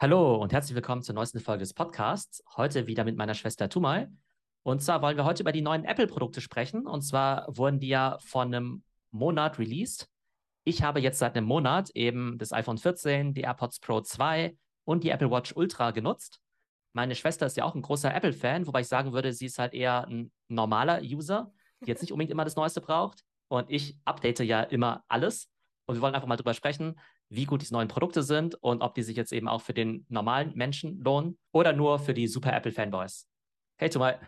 Hallo und herzlich willkommen zur neuesten Folge des Podcasts. Heute wieder mit meiner Schwester Tumal. Und zwar wollen wir heute über die neuen Apple-Produkte sprechen. Und zwar wurden die ja vor einem Monat released. Ich habe jetzt seit einem Monat eben das iPhone 14, die AirPods Pro 2 und die Apple Watch Ultra genutzt. Meine Schwester ist ja auch ein großer Apple-Fan, wobei ich sagen würde, sie ist halt eher ein normaler User, die jetzt nicht unbedingt immer das Neueste braucht. Und ich update ja immer alles. Und wir wollen einfach mal drüber sprechen, wie gut diese neuen Produkte sind und ob die sich jetzt eben auch für den normalen Menschen lohnen oder nur für die super Apple-Fanboys. Hey, Tumal.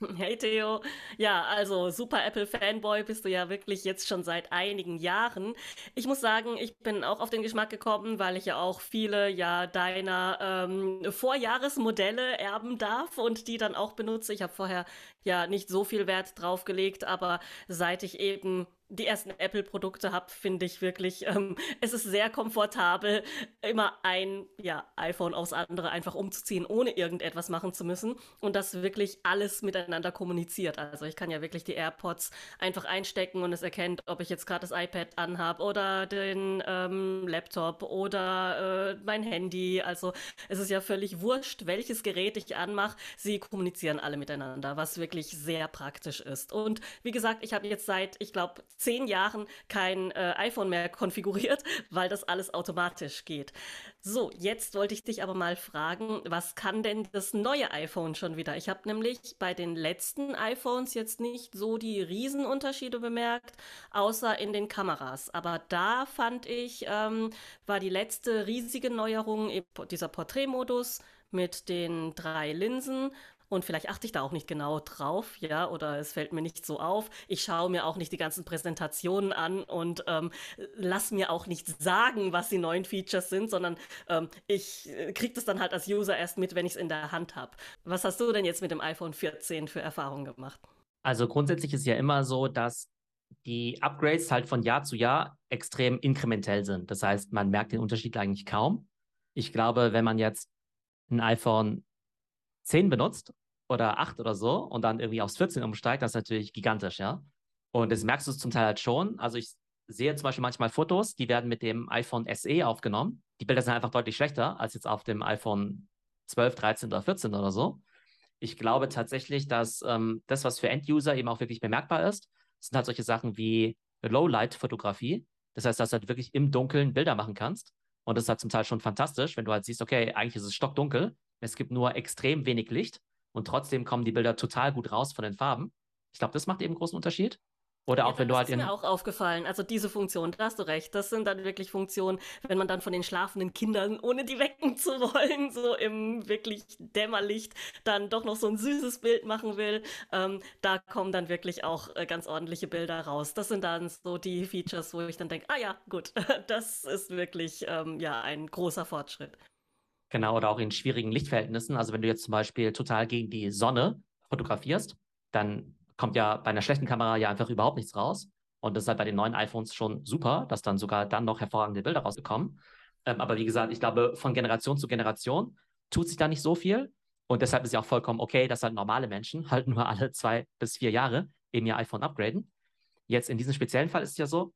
Hey Theo. Ja, also super Apple Fanboy bist du ja wirklich jetzt schon seit einigen Jahren. Ich muss sagen, ich bin auch auf den Geschmack gekommen, weil ich ja auch viele ja deiner ähm, Vorjahresmodelle erben darf und die dann auch benutze. Ich habe vorher ja nicht so viel Wert drauf gelegt, aber seit ich eben die ersten Apple-Produkte habe, finde ich wirklich, ähm, es ist sehr komfortabel, immer ein ja, iPhone aufs andere einfach umzuziehen, ohne irgendetwas machen zu müssen und das wirklich alles miteinander kommuniziert. Also ich kann ja wirklich die AirPods einfach einstecken und es erkennt, ob ich jetzt gerade das iPad anhabe oder den ähm, Laptop oder äh, mein Handy. Also es ist ja völlig wurscht, welches Gerät ich anmache. Sie kommunizieren alle miteinander, was wirklich sehr praktisch ist. Und wie gesagt, ich habe jetzt seit, ich glaube, zehn Jahren kein äh, iPhone mehr konfiguriert, weil das alles automatisch geht. So, jetzt wollte ich dich aber mal fragen, was kann denn das neue iPhone schon wieder? Ich habe nämlich bei den letzten iPhones jetzt nicht so die Riesenunterschiede bemerkt, außer in den Kameras. Aber da fand ich, ähm, war die letzte riesige Neuerung dieser Porträtmodus mit den drei Linsen und vielleicht achte ich da auch nicht genau drauf, ja, oder es fällt mir nicht so auf. Ich schaue mir auch nicht die ganzen Präsentationen an und ähm, lass mir auch nicht sagen, was die neuen Features sind, sondern ähm, ich äh, kriege das dann halt als User erst mit, wenn ich es in der Hand habe. Was hast du denn jetzt mit dem iPhone 14 für Erfahrungen gemacht? Also grundsätzlich ist ja immer so, dass die Upgrades halt von Jahr zu Jahr extrem inkrementell sind. Das heißt, man merkt den Unterschied eigentlich kaum. Ich glaube, wenn man jetzt ein iPhone 10 benutzt oder 8 oder so und dann irgendwie aufs 14 umsteigt, das ist natürlich gigantisch, ja. Und das merkst du zum Teil halt schon. Also ich sehe zum Beispiel manchmal Fotos, die werden mit dem iPhone SE aufgenommen. Die Bilder sind einfach deutlich schlechter als jetzt auf dem iPhone 12, 13 oder 14 oder so. Ich glaube tatsächlich, dass ähm, das, was für End-User eben auch wirklich bemerkbar ist, sind halt solche Sachen wie Low-Light-Fotografie. Das heißt, dass du halt wirklich im Dunkeln Bilder machen kannst. Und das ist halt zum Teil schon fantastisch, wenn du halt siehst, okay, eigentlich ist es stockdunkel, es gibt nur extrem wenig Licht und trotzdem kommen die Bilder total gut raus von den Farben. Ich glaube, das macht eben einen großen Unterschied. Oder auch ja, wenn du halt in. Das ist mir auch aufgefallen. Also diese Funktion, da hast du recht. Das sind dann wirklich Funktionen, wenn man dann von den schlafenden Kindern, ohne die wecken zu wollen, so im wirklich Dämmerlicht, dann doch noch so ein süßes Bild machen will. Ähm, da kommen dann wirklich auch äh, ganz ordentliche Bilder raus. Das sind dann so die Features, wo ich dann denke, ah ja, gut, das ist wirklich ähm, ja ein großer Fortschritt. Genau, oder auch in schwierigen Lichtverhältnissen. Also wenn du jetzt zum Beispiel total gegen die Sonne fotografierst, dann kommt ja bei einer schlechten Kamera ja einfach überhaupt nichts raus. Und das ist halt bei den neuen iPhones schon super, dass dann sogar dann noch hervorragende Bilder rausgekommen. Ähm, aber wie gesagt, ich glaube, von Generation zu Generation tut sich da nicht so viel. Und deshalb ist ja auch vollkommen okay, dass halt normale Menschen halt nur alle zwei bis vier Jahre eben ihr iPhone upgraden. Jetzt in diesem speziellen Fall ist es ja so,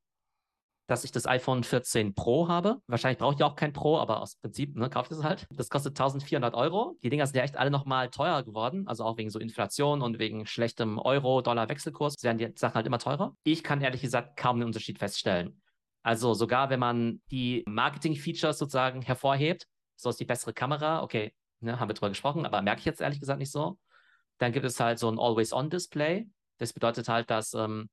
dass ich das iPhone 14 Pro habe. Wahrscheinlich brauche ich auch kein Pro, aber aus Prinzip ne, kaufe ich es halt. Das kostet 1400 Euro. Die Dinger sind ja echt alle nochmal teurer geworden, also auch wegen so Inflation und wegen schlechtem Euro-Dollar-Wechselkurs werden die Sachen halt immer teurer. Ich kann ehrlich gesagt kaum einen Unterschied feststellen. Also sogar wenn man die Marketing-Features sozusagen hervorhebt, so ist die bessere Kamera, okay, ne, haben wir drüber gesprochen, aber merke ich jetzt ehrlich gesagt nicht so. Dann gibt es halt so ein Always-On-Display. Das bedeutet halt, dass ähm,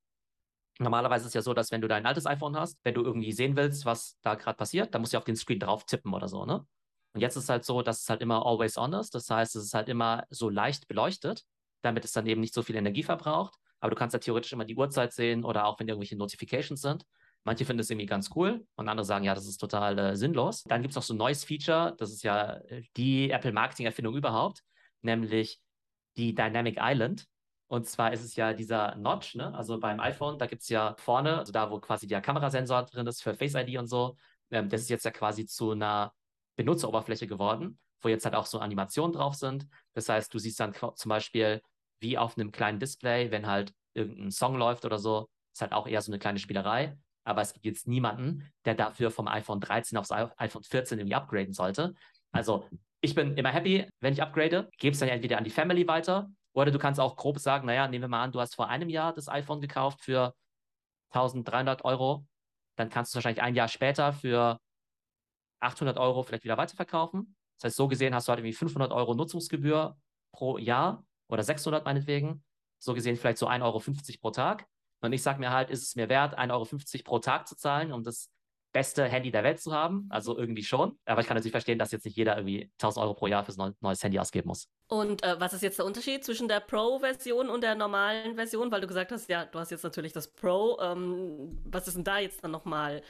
Normalerweise ist es ja so, dass wenn du dein altes iPhone hast, wenn du irgendwie sehen willst, was da gerade passiert, dann musst du auf den Screen drauf tippen oder so, ne? Und jetzt ist es halt so, dass es halt immer always on ist. Das heißt, es ist halt immer so leicht beleuchtet, damit es dann eben nicht so viel Energie verbraucht. Aber du kannst ja theoretisch immer die Uhrzeit sehen oder auch wenn irgendwelche Notifications sind. Manche finden es irgendwie ganz cool und andere sagen, ja, das ist total äh, sinnlos. Dann gibt es noch so ein neues Feature, das ist ja äh, die Apple Marketing-Erfindung überhaupt, nämlich die Dynamic Island. Und zwar ist es ja dieser Notch, ne? Also beim iPhone, da gibt es ja vorne, also da, wo quasi der Kamerasensor drin ist für Face ID und so, ähm, das ist jetzt ja quasi zu einer Benutzeroberfläche geworden, wo jetzt halt auch so Animationen drauf sind. Das heißt, du siehst dann zum Beispiel wie auf einem kleinen Display, wenn halt irgendein Song läuft oder so, ist halt auch eher so eine kleine Spielerei. Aber es gibt jetzt niemanden, der dafür vom iPhone 13 aufs iPhone 14 irgendwie upgraden sollte. Also ich bin immer happy, wenn ich upgrade, gebe es dann entweder an die Family weiter oder du kannst auch grob sagen, naja, nehmen wir mal an, du hast vor einem Jahr das iPhone gekauft für 1300 Euro, dann kannst du es wahrscheinlich ein Jahr später für 800 Euro vielleicht wieder weiterverkaufen. Das heißt, so gesehen hast du halt irgendwie 500 Euro Nutzungsgebühr pro Jahr oder 600 meinetwegen. So gesehen vielleicht so 1,50 Euro pro Tag. Und ich sage mir halt, ist es mir wert, 1,50 Euro pro Tag zu zahlen, um das beste Handy der Welt zu haben. Also irgendwie schon. Aber ich kann natürlich verstehen, dass jetzt nicht jeder irgendwie 1000 Euro pro Jahr für ein neues Handy ausgeben muss. Und äh, was ist jetzt der Unterschied zwischen der Pro-Version und der normalen Version? Weil du gesagt hast, ja, du hast jetzt natürlich das Pro. Ähm, was ist denn da jetzt dann nochmal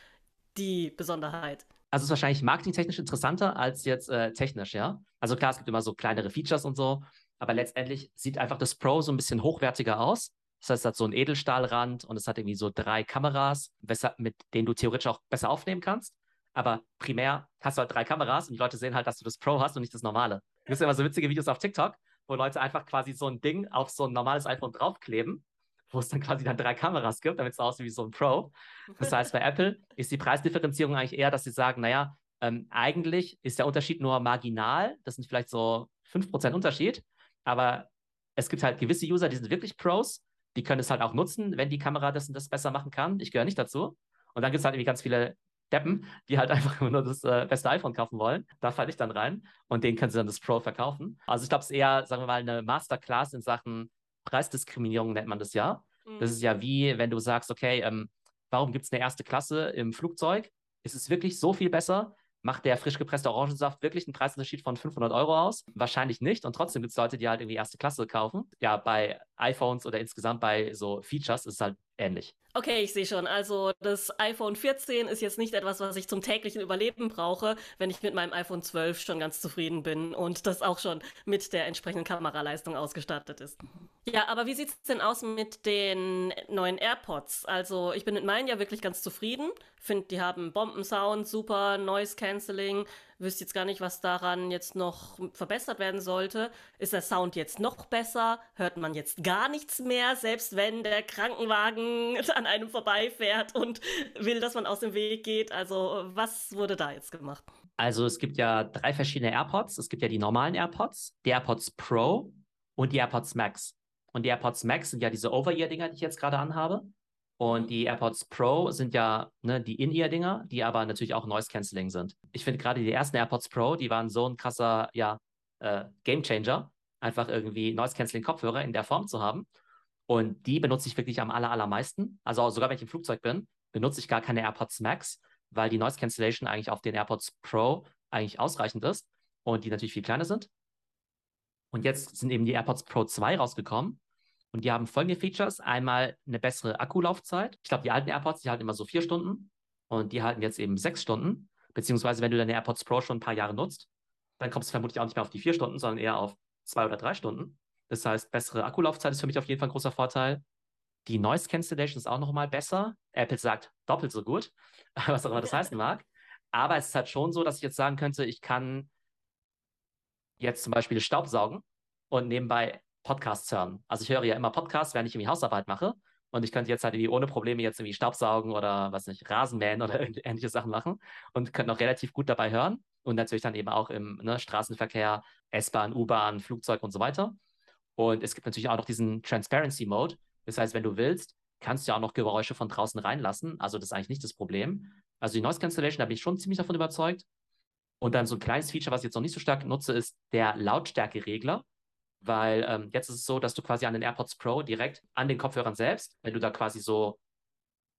die Besonderheit? Also es ist wahrscheinlich marketingtechnisch interessanter als jetzt äh, technisch, ja. Also klar, es gibt immer so kleinere Features und so, aber letztendlich sieht einfach das Pro so ein bisschen hochwertiger aus. Das heißt, es hat so einen Edelstahlrand und es hat irgendwie so drei Kameras, mit denen du theoretisch auch besser aufnehmen kannst. Aber primär hast du halt drei Kameras und die Leute sehen halt, dass du das Pro hast und nicht das normale. Es gibt immer so witzige Videos auf TikTok, wo Leute einfach quasi so ein Ding auf so ein normales iPhone draufkleben, wo es dann quasi dann drei Kameras gibt, damit es aussieht wie so ein Pro. Das heißt, bei Apple ist die Preisdifferenzierung eigentlich eher, dass sie sagen, naja, ähm, eigentlich ist der Unterschied nur marginal. Das sind vielleicht so 5% Unterschied. Aber es gibt halt gewisse User, die sind wirklich Pros die können es halt auch nutzen, wenn die Kamera das und das besser machen kann. Ich gehöre nicht dazu. Und dann gibt es halt irgendwie ganz viele Deppen, die halt einfach nur das äh, beste iPhone kaufen wollen. Da falle ich dann rein und denen können sie dann das Pro verkaufen. Also ich glaube, es ist eher, sagen wir mal, eine Masterclass in Sachen Preisdiskriminierung nennt man das ja. Mhm. Das ist ja wie, wenn du sagst, okay, ähm, warum gibt es eine erste Klasse im Flugzeug? Ist es wirklich so viel besser? Macht der frisch gepresste Orangensaft wirklich einen Preisunterschied von 500 Euro aus? Wahrscheinlich nicht. Und trotzdem gibt es Leute, die halt irgendwie erste Klasse kaufen. Ja, bei iPhones oder insgesamt bei so Features ist es halt ähnlich. Okay, ich sehe schon. Also das iPhone 14 ist jetzt nicht etwas, was ich zum täglichen Überleben brauche, wenn ich mit meinem iPhone 12 schon ganz zufrieden bin und das auch schon mit der entsprechenden Kameraleistung ausgestattet ist. Ja, aber wie sieht es denn aus mit den neuen AirPods? Also ich bin mit meinen ja wirklich ganz zufrieden. Finde, die haben Bombensound, super Noise Cancelling, wüsste jetzt gar nicht, was daran jetzt noch verbessert werden sollte. Ist der Sound jetzt noch besser? Hört man jetzt gar nichts mehr, selbst wenn der Krankenwagen an einem vorbeifährt und will, dass man aus dem Weg geht? Also, was wurde da jetzt gemacht? Also, es gibt ja drei verschiedene AirPods. Es gibt ja die normalen AirPods, die AirPods Pro und die AirPods Max. Und die AirPods Max sind ja diese Over-Ear-Dinger, die ich jetzt gerade anhabe. Und die AirPods Pro sind ja ne, die In-Ear-Dinger, die aber natürlich auch Noise-Canceling sind. Ich finde gerade die ersten AirPods Pro, die waren so ein krasser ja, äh, Game-Changer, einfach irgendwie Noise-Canceling-Kopfhörer in der Form zu haben. Und die benutze ich wirklich am aller, allermeisten. Also sogar wenn ich im Flugzeug bin, benutze ich gar keine AirPods Max, weil die Noise Cancellation eigentlich auf den AirPods Pro eigentlich ausreichend ist und die natürlich viel kleiner sind. Und jetzt sind eben die AirPods Pro 2 rausgekommen und die haben folgende Features. Einmal eine bessere Akkulaufzeit. Ich glaube, die alten AirPods, die halten immer so vier Stunden und die halten jetzt eben sechs Stunden. Beziehungsweise, wenn du deine AirPods Pro schon ein paar Jahre nutzt, dann kommst du vermutlich auch nicht mehr auf die vier Stunden, sondern eher auf zwei oder drei Stunden. Das heißt, bessere Akkulaufzeit ist für mich auf jeden Fall ein großer Vorteil. Die Noise Cancellation ist auch nochmal besser. Apple sagt doppelt so gut, was auch immer das heißen mag. Aber es ist halt schon so, dass ich jetzt sagen könnte, ich kann jetzt zum Beispiel Staubsaugen und nebenbei Podcasts hören. Also ich höre ja immer Podcasts, während ich irgendwie Hausarbeit mache. Und ich könnte jetzt halt irgendwie ohne Probleme jetzt irgendwie Staubsaugen oder was nicht, Rasenmähen oder ähnliche Sachen machen und könnte noch relativ gut dabei hören. Und natürlich dann eben auch im ne, Straßenverkehr, S-Bahn, U-Bahn, Flugzeug und so weiter. Und es gibt natürlich auch noch diesen Transparency Mode. Das heißt, wenn du willst, kannst du ja auch noch Geräusche von draußen reinlassen. Also das ist eigentlich nicht das Problem. Also die Noise Cancellation, da bin ich schon ziemlich davon überzeugt. Und dann so ein kleines Feature, was ich jetzt noch nicht so stark nutze, ist der Lautstärkeregler. Weil ähm, jetzt ist es so, dass du quasi an den AirPods Pro direkt an den Kopfhörern selbst, wenn du da quasi so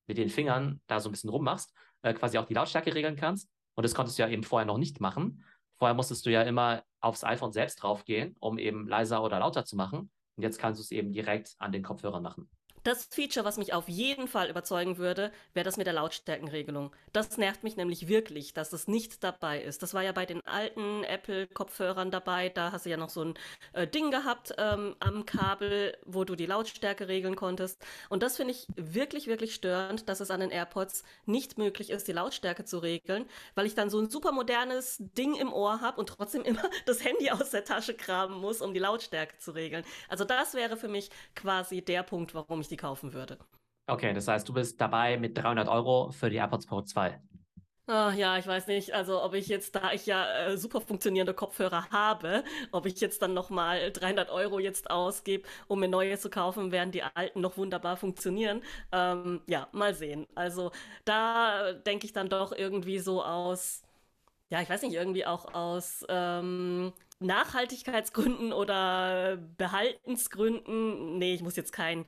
mit den Fingern da so ein bisschen rummachst, äh, quasi auch die Lautstärke regeln kannst. Und das konntest du ja eben vorher noch nicht machen. Vorher musstest du ja immer aufs iPhone selbst draufgehen, um eben leiser oder lauter zu machen. Und jetzt kannst du es eben direkt an den Kopfhörern machen. Das Feature, was mich auf jeden Fall überzeugen würde, wäre das mit der Lautstärkenregelung. Das nervt mich nämlich wirklich, dass es nicht dabei ist. Das war ja bei den alten Apple-Kopfhörern dabei. Da hast du ja noch so ein äh, Ding gehabt ähm, am Kabel, wo du die Lautstärke regeln konntest. Und das finde ich wirklich, wirklich störend, dass es an den AirPods nicht möglich ist, die Lautstärke zu regeln, weil ich dann so ein super modernes Ding im Ohr habe und trotzdem immer das Handy aus der Tasche graben muss, um die Lautstärke zu regeln. Also das wäre für mich quasi der Punkt, warum ich die kaufen würde. Okay, das heißt, du bist dabei mit 300 Euro für die AirPods Pro 2. Ah, ja, ich weiß nicht, also ob ich jetzt, da ich ja äh, super funktionierende Kopfhörer habe, ob ich jetzt dann nochmal 300 Euro jetzt ausgebe, um mir neue zu kaufen, während die alten noch wunderbar funktionieren. Ähm, ja, mal sehen. Also da denke ich dann doch irgendwie so aus, ja, ich weiß nicht, irgendwie auch aus ähm, Nachhaltigkeitsgründen oder Behaltensgründen. Nee, ich muss jetzt kein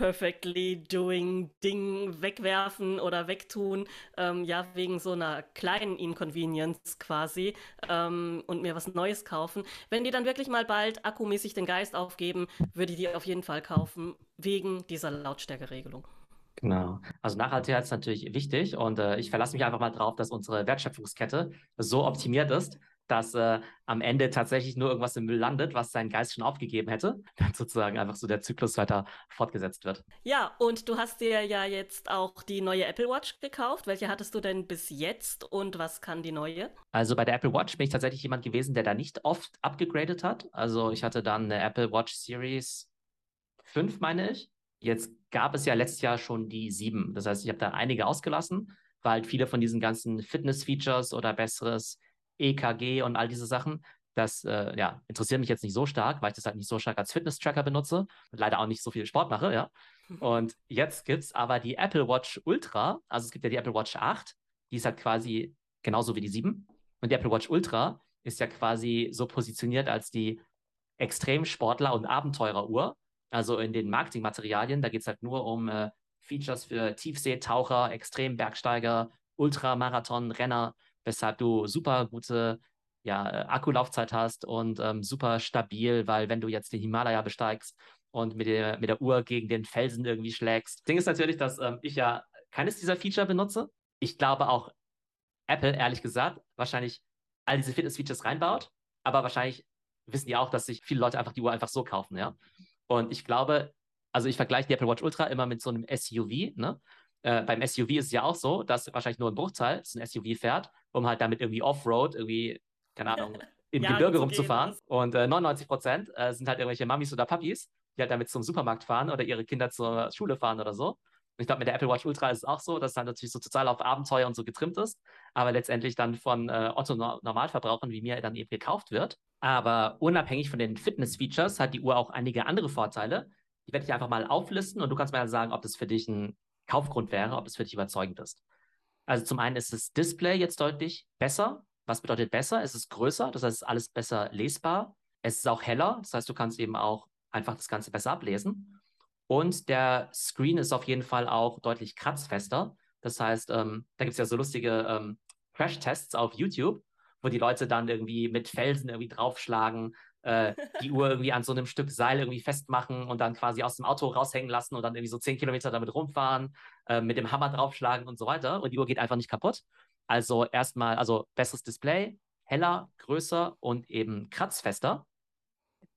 perfectly doing Ding wegwerfen oder wegtun, ähm, ja, wegen so einer kleinen Inconvenience quasi ähm, und mir was Neues kaufen. Wenn die dann wirklich mal bald akkumäßig den Geist aufgeben, würde ich die auf jeden Fall kaufen, wegen dieser Lautstärkeregelung. Genau. Also Nachhaltigkeit ist natürlich wichtig und äh, ich verlasse mich einfach mal drauf, dass unsere Wertschöpfungskette so optimiert ist, dass äh, am Ende tatsächlich nur irgendwas im Müll landet, was sein Geist schon aufgegeben hätte, dann sozusagen einfach so der Zyklus weiter fortgesetzt wird. Ja, und du hast dir ja jetzt auch die neue Apple Watch gekauft. Welche hattest du denn bis jetzt und was kann die neue? Also bei der Apple Watch bin ich tatsächlich jemand gewesen, der da nicht oft abgegradet hat. Also ich hatte dann eine Apple Watch Series 5, meine ich. Jetzt gab es ja letztes Jahr schon die 7. Das heißt, ich habe da einige ausgelassen, weil halt viele von diesen ganzen Fitness-Features oder besseres EKG und all diese Sachen. Das äh, ja, interessiert mich jetzt nicht so stark, weil ich das halt nicht so stark als Fitness-Tracker benutze und leider auch nicht so viel Sport mache, ja. Und jetzt gibt es aber die Apple Watch Ultra, also es gibt ja die Apple Watch 8, die ist halt quasi genauso wie die 7. Und die Apple Watch Ultra ist ja quasi so positioniert als die Extremsportler- und Abenteureruhr. Also in den Marketingmaterialien, da geht es halt nur um äh, Features für Tiefseetaucher, Extrembergsteiger, Ultramarathon, Renner weshalb du super gute ja, äh, Akkulaufzeit hast und ähm, super stabil, weil wenn du jetzt den Himalaya besteigst und mit der, mit der Uhr gegen den Felsen irgendwie schlägst. Ding ist natürlich, dass ähm, ich ja keines dieser Feature benutze. Ich glaube auch Apple, ehrlich gesagt, wahrscheinlich all diese Fitness-Features reinbaut, aber wahrscheinlich wissen die auch, dass sich viele Leute einfach die Uhr einfach so kaufen, ja. Und ich glaube, also ich vergleiche die Apple Watch Ultra immer mit so einem SUV, ne? Äh, beim SUV ist es ja auch so, dass wahrscheinlich nur ein Bruchteil ein SUV fährt, um halt damit irgendwie Offroad, irgendwie, keine Ahnung, im ja, Gebirge rumzufahren. Und äh, 99 Prozent äh, sind halt irgendwelche Mamis oder Papis, die halt damit zum Supermarkt fahren oder ihre Kinder zur Schule fahren oder so. Und ich glaube, mit der Apple Watch Ultra ist es auch so, dass es dann natürlich so total auf Abenteuer und so getrimmt ist, aber letztendlich dann von äh, Otto-Normalverbrauchern wie mir dann eben gekauft wird. Aber unabhängig von den Fitness-Features hat die Uhr auch einige andere Vorteile. Die werde ich einfach mal auflisten und du kannst mir dann sagen, ob das für dich ein Kaufgrund wäre, ob es für dich überzeugend ist. Also zum einen ist das Display jetzt deutlich besser. Was bedeutet besser? Es ist größer, das heißt, es ist alles besser lesbar. Es ist auch heller, das heißt, du kannst eben auch einfach das Ganze besser ablesen. Und der Screen ist auf jeden Fall auch deutlich kratzfester. Das heißt, ähm, da gibt es ja so lustige ähm, Crash-Tests auf YouTube, wo die Leute dann irgendwie mit Felsen irgendwie draufschlagen, äh, die Uhr irgendwie an so einem Stück Seil irgendwie festmachen und dann quasi aus dem Auto raushängen lassen und dann irgendwie so zehn Kilometer damit rumfahren, äh, mit dem Hammer draufschlagen und so weiter. Und die Uhr geht einfach nicht kaputt. Also erstmal, also besseres Display, heller, größer und eben kratzfester.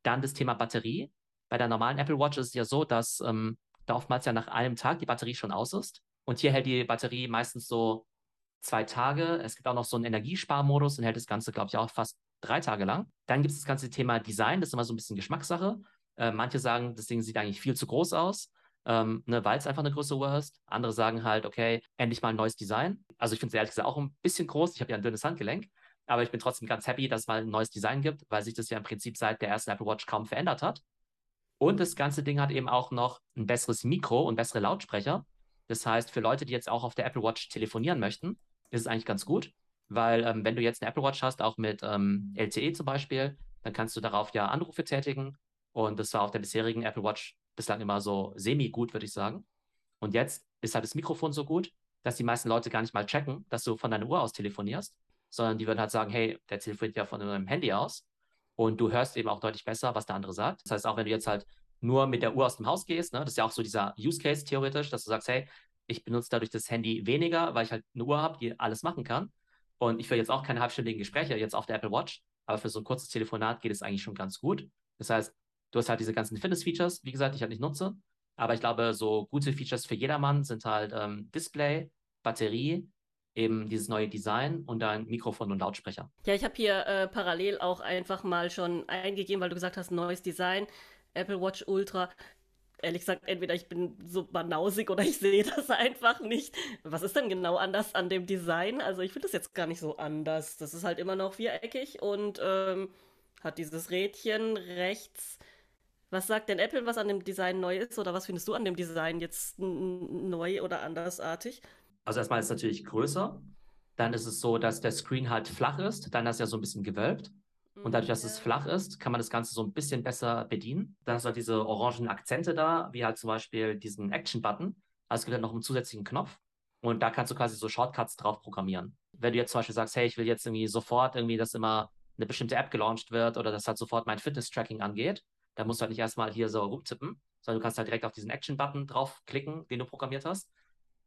Dann das Thema Batterie. Bei der normalen Apple Watch ist es ja so, dass ähm, da oftmals ja nach einem Tag die Batterie schon aus ist. Und hier hält die Batterie meistens so zwei Tage. Es gibt auch noch so einen Energiesparmodus und hält das Ganze, glaube ich, auch fast drei Tage lang. Dann gibt es das ganze Thema Design, das ist immer so ein bisschen Geschmackssache. Äh, manche sagen, das Ding sieht eigentlich viel zu groß aus, ähm, ne, weil es einfach eine größere Uhr ist. Andere sagen halt, okay, endlich mal ein neues Design. Also ich finde es ehrlich gesagt auch ein bisschen groß. Ich habe ja ein dünnes Handgelenk, aber ich bin trotzdem ganz happy, dass es mal ein neues Design gibt, weil sich das ja im Prinzip seit der ersten Apple Watch kaum verändert hat. Und das ganze Ding hat eben auch noch ein besseres Mikro und bessere Lautsprecher. Das heißt, für Leute, die jetzt auch auf der Apple Watch telefonieren möchten, ist es eigentlich ganz gut. Weil ähm, wenn du jetzt eine Apple Watch hast, auch mit ähm, LTE zum Beispiel, dann kannst du darauf ja Anrufe tätigen. Und das war auf der bisherigen Apple Watch bislang immer so semi-gut, würde ich sagen. Und jetzt ist halt das Mikrofon so gut, dass die meisten Leute gar nicht mal checken, dass du von deiner Uhr aus telefonierst, sondern die würden halt sagen, hey, der telefoniert ja von deinem Handy aus. Und du hörst eben auch deutlich besser, was der andere sagt. Das heißt, auch wenn du jetzt halt nur mit der Uhr aus dem Haus gehst, ne, das ist ja auch so dieser Use Case theoretisch, dass du sagst, hey, ich benutze dadurch das Handy weniger, weil ich halt eine Uhr habe, die alles machen kann. Und ich will jetzt auch keine halbstündigen Gespräche jetzt auf der Apple Watch, aber für so ein kurzes Telefonat geht es eigentlich schon ganz gut. Das heißt, du hast halt diese ganzen Fitness-Features, wie gesagt, die ich halt nicht nutze. Aber ich glaube, so gute Features für jedermann sind halt ähm, Display, Batterie, eben dieses neue Design und dann Mikrofon und Lautsprecher. Ja, ich habe hier äh, parallel auch einfach mal schon eingegeben, weil du gesagt hast, neues Design, Apple Watch Ultra ehrlich gesagt, entweder ich bin so banausig oder ich sehe das einfach nicht. Was ist denn genau anders an dem Design? Also ich finde das jetzt gar nicht so anders. Das ist halt immer noch viereckig und ähm, hat dieses Rädchen rechts. Was sagt denn Apple, was an dem Design neu ist? Oder was findest du an dem Design jetzt neu oder andersartig? Also erstmal ist es natürlich größer. Dann ist es so, dass der Screen halt flach ist. Dann ist er so ein bisschen gewölbt. Und dadurch, dass es flach ist, kann man das Ganze so ein bisschen besser bedienen. Dann hast du halt diese orangen Akzente da, wie halt zum Beispiel diesen Action-Button. Also es gibt halt noch einen zusätzlichen Knopf. Und da kannst du quasi so Shortcuts drauf programmieren. Wenn du jetzt zum Beispiel sagst, hey, ich will jetzt irgendwie sofort irgendwie, dass immer eine bestimmte App gelauncht wird oder dass halt sofort mein Fitness-Tracking angeht, dann musst du halt nicht erstmal hier so rumtippen, sondern du kannst halt direkt auf diesen Action-Button draufklicken, den du programmiert hast.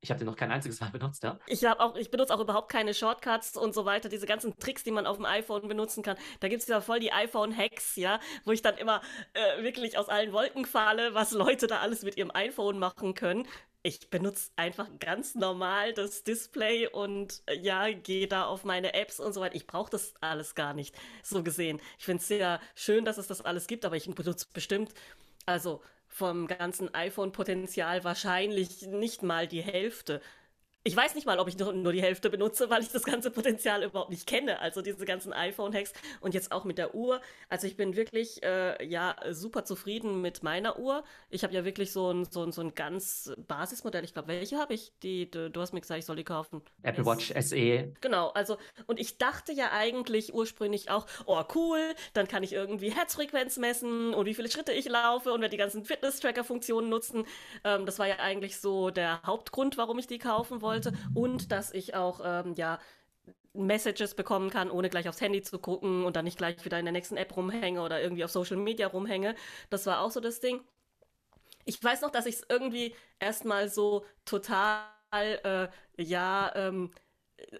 Ich habe den noch kein einziges Mal benutzt, ja. Ich ich benutze auch überhaupt keine Shortcuts und so weiter, diese ganzen Tricks, die man auf dem iPhone benutzen kann. Da gibt es ja voll die iPhone-Hacks, ja, wo ich dann immer äh, wirklich aus allen Wolken falle, was Leute da alles mit ihrem iPhone machen können. Ich benutze einfach ganz normal das Display und äh, ja, gehe da auf meine Apps und so weiter. Ich brauche das alles gar nicht, so gesehen. Ich finde es sehr schön, dass es das alles gibt, aber ich benutze bestimmt, also vom ganzen iPhone-Potenzial wahrscheinlich nicht mal die Hälfte. Ich weiß nicht mal, ob ich nur die Hälfte benutze, weil ich das ganze Potenzial überhaupt nicht kenne. Also diese ganzen iPhone-Hacks und jetzt auch mit der Uhr. Also ich bin wirklich äh, ja super zufrieden mit meiner Uhr. Ich habe ja wirklich so ein, so ein, so ein ganz Basismodell. Ich glaube, welche habe ich? Die, du, du, hast mir gesagt, ich soll die kaufen. Apple Watch SE. Genau, also und ich dachte ja eigentlich ursprünglich auch, oh cool, dann kann ich irgendwie Herzfrequenz messen und wie viele Schritte ich laufe und werde die ganzen Fitness-Tracker-Funktionen nutzen. Ähm, das war ja eigentlich so der Hauptgrund, warum ich die kaufen wollte sollte und dass ich auch, ähm, ja, Messages bekommen kann, ohne gleich aufs Handy zu gucken und dann nicht gleich wieder in der nächsten App rumhänge oder irgendwie auf Social Media rumhänge. Das war auch so das Ding. Ich weiß noch, dass ich es irgendwie erstmal so total, äh, ja, ähm,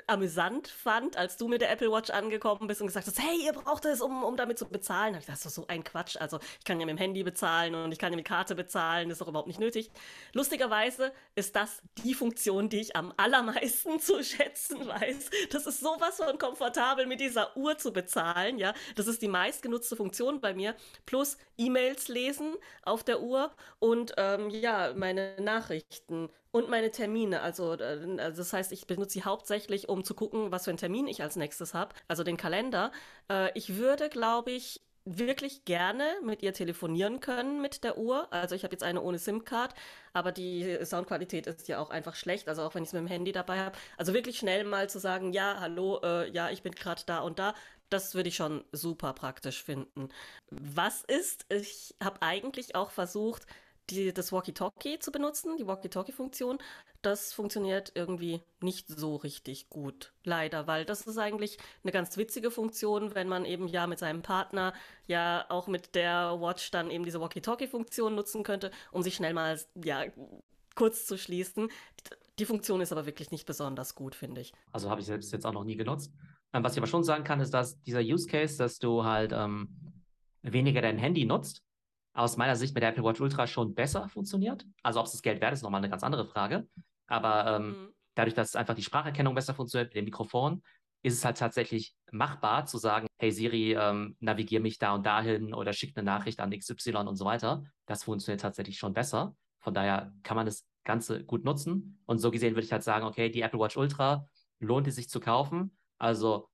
amüsant fand, als du mit der Apple Watch angekommen bist und gesagt hast, hey, ihr braucht es, um, um damit zu bezahlen. Da ich das ist so ein Quatsch. Also ich kann ja mit dem Handy bezahlen und ich kann ja mit Karte bezahlen, das ist doch überhaupt nicht nötig. Lustigerweise ist das die Funktion, die ich am allermeisten zu schätzen weiß. Das ist sowas von komfortabel, mit dieser Uhr zu bezahlen. Ja, das ist die meistgenutzte Funktion bei mir. Plus E-Mails lesen auf der Uhr und ähm, ja, meine Nachrichten und meine Termine. Also, äh, also, das heißt, ich benutze sie hauptsächlich, um zu gucken, was für einen Termin ich als nächstes habe. Also den Kalender. Äh, ich würde, glaube ich, wirklich gerne mit ihr telefonieren können mit der Uhr. Also ich habe jetzt eine ohne SIM-Card, aber die Soundqualität ist ja auch einfach schlecht, also auch wenn ich es mit dem Handy dabei habe. Also wirklich schnell mal zu sagen, ja, hallo, äh, ja, ich bin gerade da und da, das würde ich schon super praktisch finden. Was ist, ich habe eigentlich auch versucht, die, das Walkie-Talkie zu benutzen, die Walkie-Talkie-Funktion, das funktioniert irgendwie nicht so richtig gut. Leider, weil das ist eigentlich eine ganz witzige Funktion, wenn man eben ja mit seinem Partner ja auch mit der Watch dann eben diese Walkie-Talkie-Funktion nutzen könnte, um sich schnell mal ja kurz zu schließen. Die Funktion ist aber wirklich nicht besonders gut, finde ich. Also habe ich selbst jetzt auch noch nie genutzt. Ähm, was ich aber schon sagen kann, ist, dass dieser Use Case, dass du halt ähm, weniger dein Handy nutzt, aus meiner Sicht mit der Apple Watch Ultra schon besser funktioniert. Also ob es das Geld wert ist, ist nochmal eine ganz andere Frage. Aber ähm, mhm. dadurch, dass einfach die Spracherkennung besser funktioniert mit dem Mikrofon, ist es halt tatsächlich machbar zu sagen, hey Siri, ähm, navigier mich da und dahin oder schick eine Nachricht an XY und so weiter. Das funktioniert tatsächlich schon besser. Von daher kann man das Ganze gut nutzen. Und so gesehen würde ich halt sagen, okay, die Apple Watch Ultra lohnt es sich zu kaufen. Also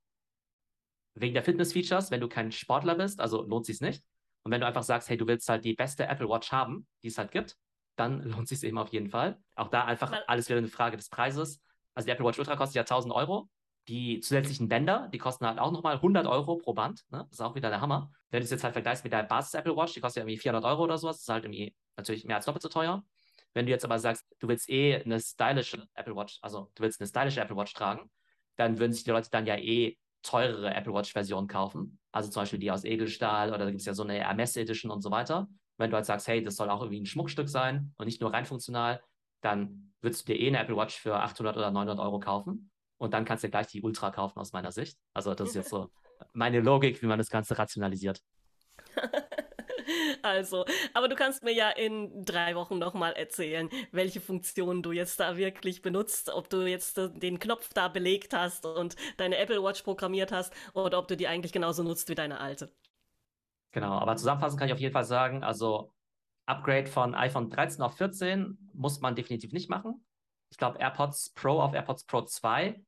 wegen der Fitness-Features, wenn du kein Sportler bist, also lohnt es sich nicht. Und wenn du einfach sagst, hey, du willst halt die beste Apple Watch haben, die es halt gibt, dann lohnt es sich eben auf jeden Fall. Auch da einfach Weil alles wieder eine Frage des Preises. Also die Apple Watch Ultra kostet ja 1000 Euro. Die zusätzlichen Bänder, die kosten halt auch nochmal 100 Euro pro Band. Ne? Das ist auch wieder der Hammer. Wenn du es jetzt halt vergleichst mit der Basis Apple Watch, die kostet ja irgendwie 400 Euro oder sowas. Das ist halt irgendwie natürlich mehr als doppelt so teuer. Wenn du jetzt aber sagst, du willst eh eine stylische Apple Watch, also du willst eine stylische Apple Watch tragen, dann würden sich die Leute dann ja eh teurere Apple Watch-Version kaufen. Also zum Beispiel die aus Edelstahl oder da gibt es ja so eine Hermes Edition und so weiter. Wenn du halt sagst, hey, das soll auch irgendwie ein Schmuckstück sein und nicht nur rein funktional, dann würdest du dir eh eine Apple Watch für 800 oder 900 Euro kaufen. Und dann kannst du gleich die Ultra kaufen aus meiner Sicht. Also das ist jetzt so meine Logik, wie man das Ganze rationalisiert. Also, aber du kannst mir ja in drei Wochen nochmal erzählen, welche Funktionen du jetzt da wirklich benutzt, ob du jetzt den Knopf da belegt hast und deine Apple Watch programmiert hast oder ob du die eigentlich genauso nutzt wie deine alte. Genau, aber zusammenfassend kann ich auf jeden Fall sagen, also Upgrade von iPhone 13 auf 14 muss man definitiv nicht machen. Ich glaube, AirPods Pro auf AirPods Pro 2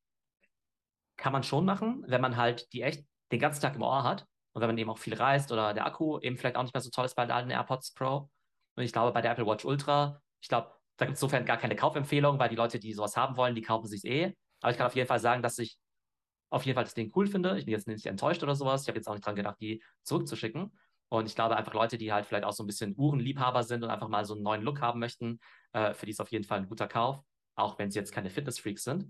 kann man schon machen, wenn man halt die echt den ganzen Tag im Ohr hat und wenn man eben auch viel reist oder der Akku eben vielleicht auch nicht mehr so toll ist bei den AirPods Pro. Und ich glaube, bei der Apple Watch Ultra, ich glaube, da gibt es insofern gar keine Kaufempfehlung, weil die Leute, die sowas haben wollen, die kaufen sich eh. Aber ich kann auf jeden Fall sagen, dass ich auf jeden Fall das Ding cool finde. Ich bin jetzt nicht enttäuscht oder sowas. Ich habe jetzt auch nicht dran gedacht, die zurückzuschicken. Und ich glaube einfach Leute, die halt vielleicht auch so ein bisschen Uhrenliebhaber sind und einfach mal so einen neuen Look haben möchten, äh, für die ist auf jeden Fall ein guter Kauf, auch wenn sie jetzt keine Fitness-Freaks sind.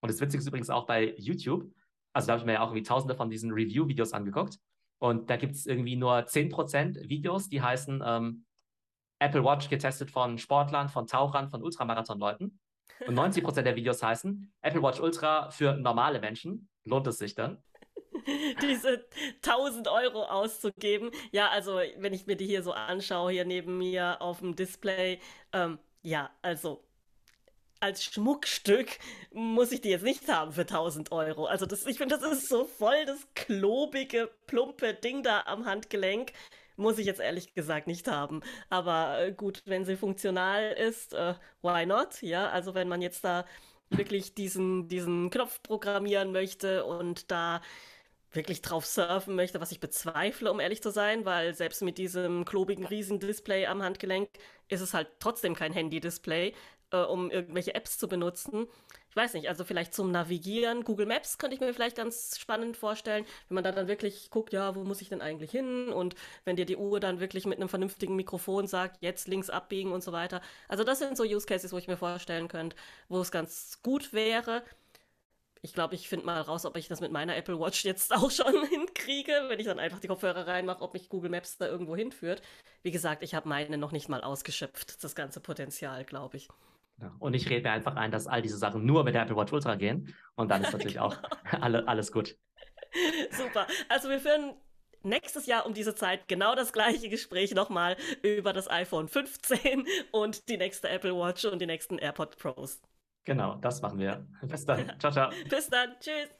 Und das Witzige ist übrigens auch bei YouTube. Also da habe ich mir ja auch irgendwie tausende von diesen Review-Videos angeguckt. Und da gibt es irgendwie nur 10% Videos, die heißen ähm, Apple Watch getestet von Sportlern, von Tauchern, von Ultramarathon-Leuten. Und 90% der Videos heißen Apple Watch Ultra für normale Menschen. Lohnt es sich dann? diese 1000 Euro auszugeben. Ja, also wenn ich mir die hier so anschaue, hier neben mir auf dem Display, ähm, ja, also als Schmuckstück muss ich die jetzt nicht haben für 1000 Euro. Also das, ich finde, das ist so voll das klobige, plumpe Ding da am Handgelenk. Muss ich jetzt ehrlich gesagt nicht haben. Aber äh, gut, wenn sie funktional ist, äh, why not? Ja, also wenn man jetzt da wirklich diesen, diesen Knopf programmieren möchte und da wirklich drauf surfen möchte, was ich bezweifle, um ehrlich zu sein, weil selbst mit diesem klobigen Riesendisplay am Handgelenk ist es halt trotzdem kein Handy-Display, äh, um irgendwelche Apps zu benutzen. Ich weiß nicht, also vielleicht zum Navigieren. Google Maps könnte ich mir vielleicht ganz spannend vorstellen, wenn man da dann wirklich guckt, ja, wo muss ich denn eigentlich hin? Und wenn dir die Uhr dann wirklich mit einem vernünftigen Mikrofon sagt, jetzt links abbiegen und so weiter. Also das sind so Use Cases, wo ich mir vorstellen könnte, wo es ganz gut wäre ich glaube, ich finde mal raus, ob ich das mit meiner Apple Watch jetzt auch schon hinkriege, wenn ich dann einfach die Kopfhörer reinmache, ob mich Google Maps da irgendwo hinführt. Wie gesagt, ich habe meine noch nicht mal ausgeschöpft, das ganze Potenzial, glaube ich. Ja, und ich rede mir einfach ein, dass all diese Sachen nur mit der Apple Watch Ultra gehen. Und dann ist natürlich genau. auch alle, alles gut. Super. Also wir führen nächstes Jahr um diese Zeit genau das gleiche Gespräch nochmal über das iPhone 15 und die nächste Apple Watch und die nächsten AirPod Pros. Genau, das machen wir. Bis dann. Ciao, ciao. Bis dann. Tschüss.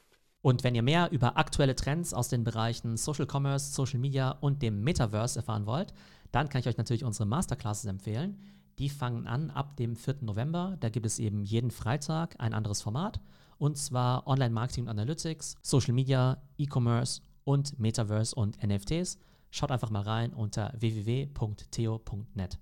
Und wenn ihr mehr über aktuelle Trends aus den Bereichen Social Commerce, Social Media und dem Metaverse erfahren wollt, dann kann ich euch natürlich unsere Masterclasses empfehlen. Die fangen an ab dem 4. November. Da gibt es eben jeden Freitag ein anderes Format. Und zwar Online-Marketing und Analytics, Social Media, E-Commerce und Metaverse und NFTs. Schaut einfach mal rein unter www.theo.net.